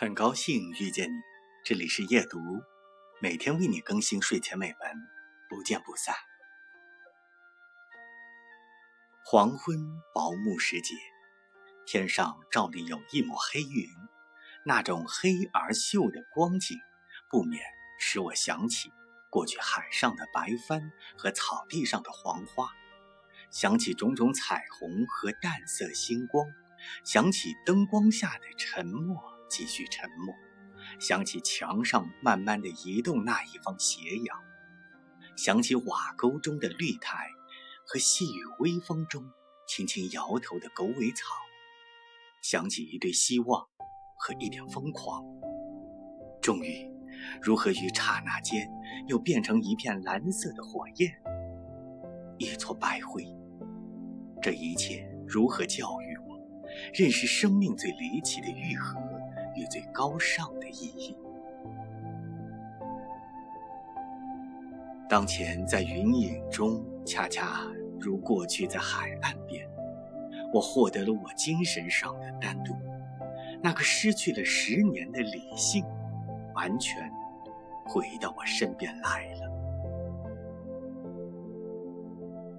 很高兴遇见你，这里是夜读，每天为你更新睡前美文，不见不散。黄昏薄暮时节，天上照例有一抹黑云，那种黑而秀的光景，不免使我想起过去海上的白帆和草地上的黄花，想起种种彩虹和淡色星光，想起灯光下的沉默。继续沉默，想起墙上慢慢的移动那一方斜阳，想起瓦沟中的绿苔和细雨微风中轻轻摇头的狗尾草，想起一堆希望和一点疯狂。终于，如何于刹那间又变成一片蓝色的火焰，一撮白灰？这一切如何教育我认识生命最离奇的愈合？与最高尚的意义。当前在云影中，恰恰如过去在海岸边，我获得了我精神上的单独，那个失去了十年的理性，完全回到我身边来了。